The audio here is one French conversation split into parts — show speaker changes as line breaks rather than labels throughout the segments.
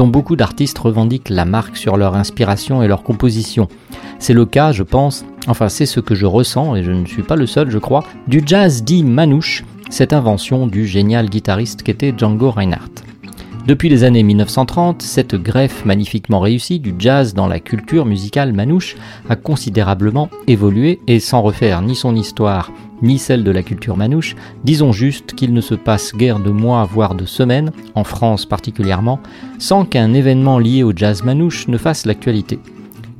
dont beaucoup d'artistes revendiquent la marque sur leur inspiration et leur composition. C'est le cas, je pense, enfin c'est ce que je ressens, et je ne suis pas le seul je crois, du jazz dit manouche, cette invention du génial guitariste qu'était Django Reinhardt. Depuis les années 1930, cette greffe magnifiquement réussie du jazz dans la culture musicale manouche a considérablement évolué et sans refaire ni son histoire ni celle de la culture manouche, disons juste qu'il ne se passe guère de mois voire de semaines, en France particulièrement, sans qu'un événement lié au jazz manouche ne fasse l'actualité.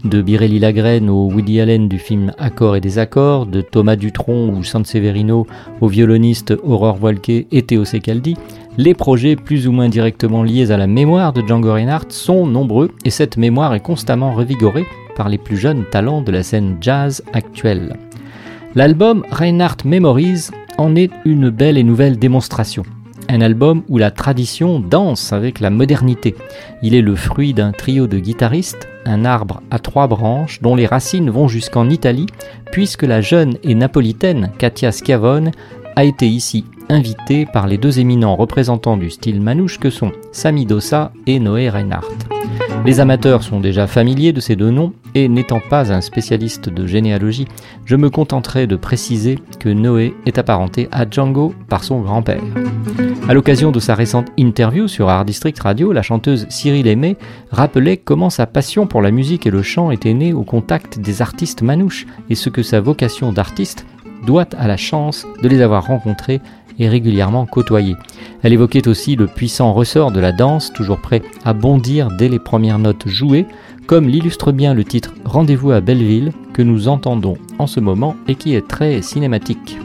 De Birelli Lagrène au Woody Allen du film Accords et désaccords, de Thomas Dutronc ou Sanseverino au violoniste Aurore Voilquet et Théo Secaldi, les projets plus ou moins directement liés à la mémoire de Django Reinhardt sont nombreux et cette mémoire est constamment revigorée par les plus jeunes talents de la scène jazz actuelle. L'album Reinhardt Memories en est une belle et nouvelle démonstration. Un album où la tradition danse avec la modernité. Il est le fruit d'un trio de guitaristes, un arbre à trois branches dont les racines vont jusqu'en Italie, puisque la jeune et napolitaine Katia Schiavone a été ici invité par les deux éminents représentants du style manouche que sont Sami Dossa et Noé Reinhardt. Les amateurs sont déjà familiers de ces deux noms et n'étant pas un spécialiste de généalogie, je me contenterai de préciser que Noé est apparenté à Django par son grand-père. À l'occasion de sa récente interview sur Art District Radio, la chanteuse Cyril Aimé rappelait comment sa passion pour la musique et le chant était née au contact des artistes manouches et ce que sa vocation d'artiste doit à la chance de les avoir rencontrés et régulièrement côtoyés. Elle évoquait aussi le puissant ressort de la danse, toujours prêt à bondir dès les premières notes jouées, comme l'illustre bien le titre Rendez-vous à Belleville que nous entendons en ce moment et qui est très cinématique.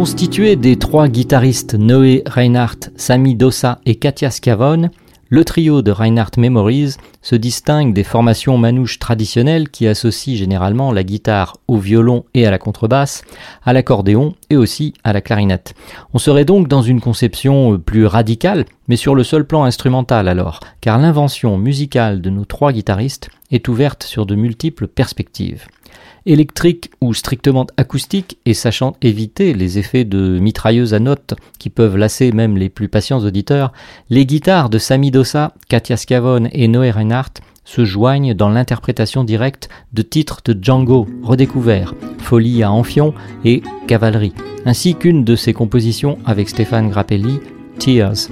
Constitué des trois guitaristes Noé Reinhardt, Sami Dossa et Katia Scavone, le trio de Reinhardt Memories se distingue des formations manouches traditionnelles qui associent généralement la guitare au violon et à la contrebasse, à l'accordéon et aussi à la clarinette. On serait donc dans une conception plus radicale, mais sur le seul plan instrumental alors, car l'invention musicale de nos trois guitaristes est ouverte sur de multiples perspectives électrique ou strictement acoustique et sachant éviter les effets de mitrailleuse à notes qui peuvent lasser même les plus patients auditeurs, les guitares de Sami Dossa, Katia Scavone et Noé Reinhardt se joignent dans l'interprétation directe de titres de Django redécouverts, Folie à Amphion et Cavalerie, ainsi qu'une de ses compositions avec Stéphane Grappelli, Tears.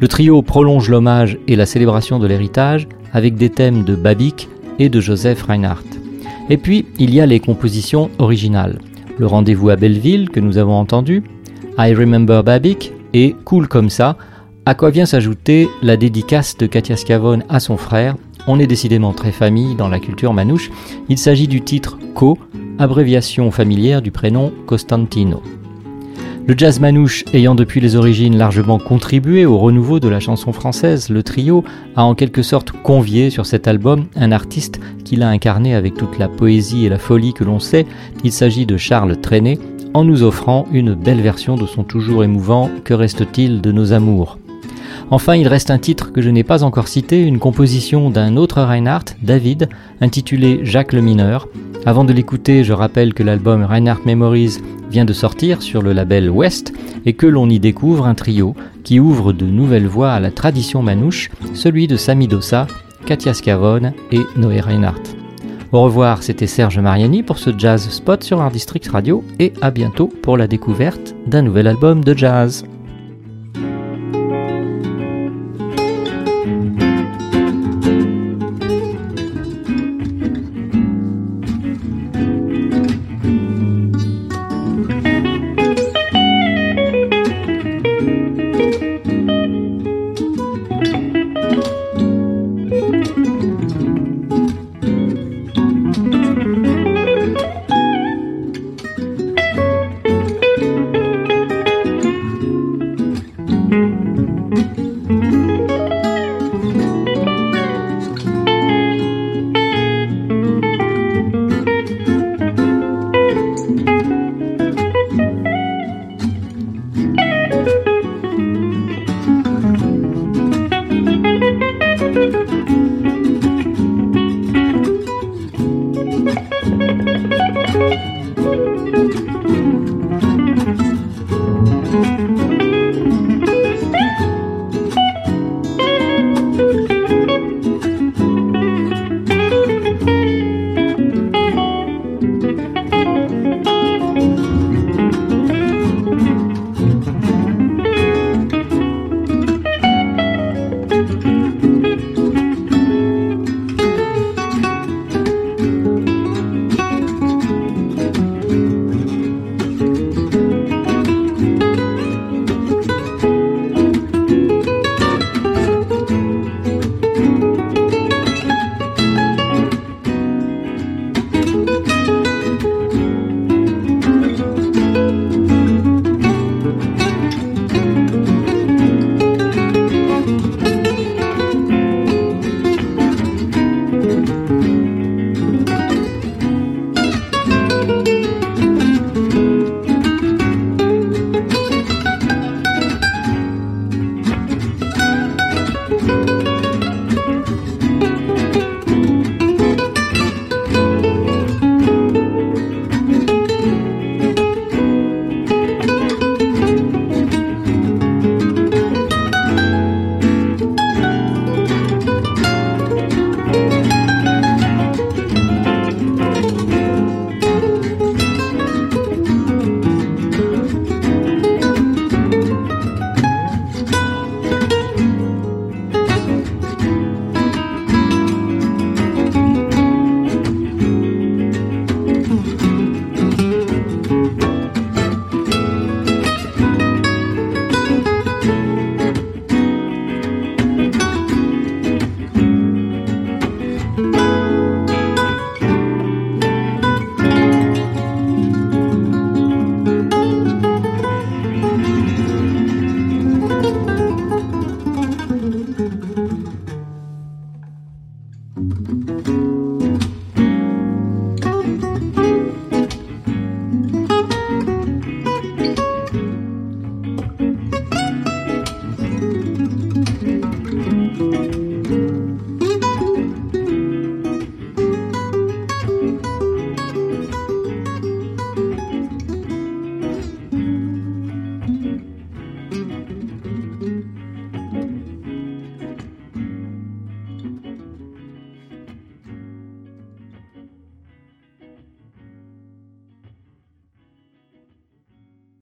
Le trio prolonge l'hommage et la célébration de l'héritage avec des thèmes de Babik et de Joseph Reinhardt. Et puis, il y a les compositions originales. Le rendez-vous à Belleville que nous avons entendu, I Remember Babik, et cool comme ça, à quoi vient s'ajouter la dédicace de Katia Scavone à son frère. On est décidément très famille dans la culture manouche. Il s'agit du titre Co, abréviation familière du prénom Costantino. Le jazz manouche ayant depuis les origines largement contribué au renouveau de la chanson française, le trio a en quelque sorte convié sur cet album un artiste qui l'a incarné avec toute la poésie et la folie que l'on sait. Il s'agit de Charles Trenet, en nous offrant une belle version de son toujours émouvant Que reste-t-il de nos amours? Enfin, il reste un titre que je n'ai pas encore cité, une composition d'un autre Reinhardt, David, intitulé Jacques le Mineur. Avant de l'écouter, je rappelle que l'album Reinhardt Memories vient de sortir sur le label West et que l'on y découvre un trio qui ouvre de nouvelles voies à la tradition manouche, celui de Sami Dossa, Katia Scavone et Noé Reinhardt. Au revoir, c'était Serge Mariani pour ce Jazz Spot sur Art District Radio et à bientôt pour la découverte d'un nouvel album de jazz.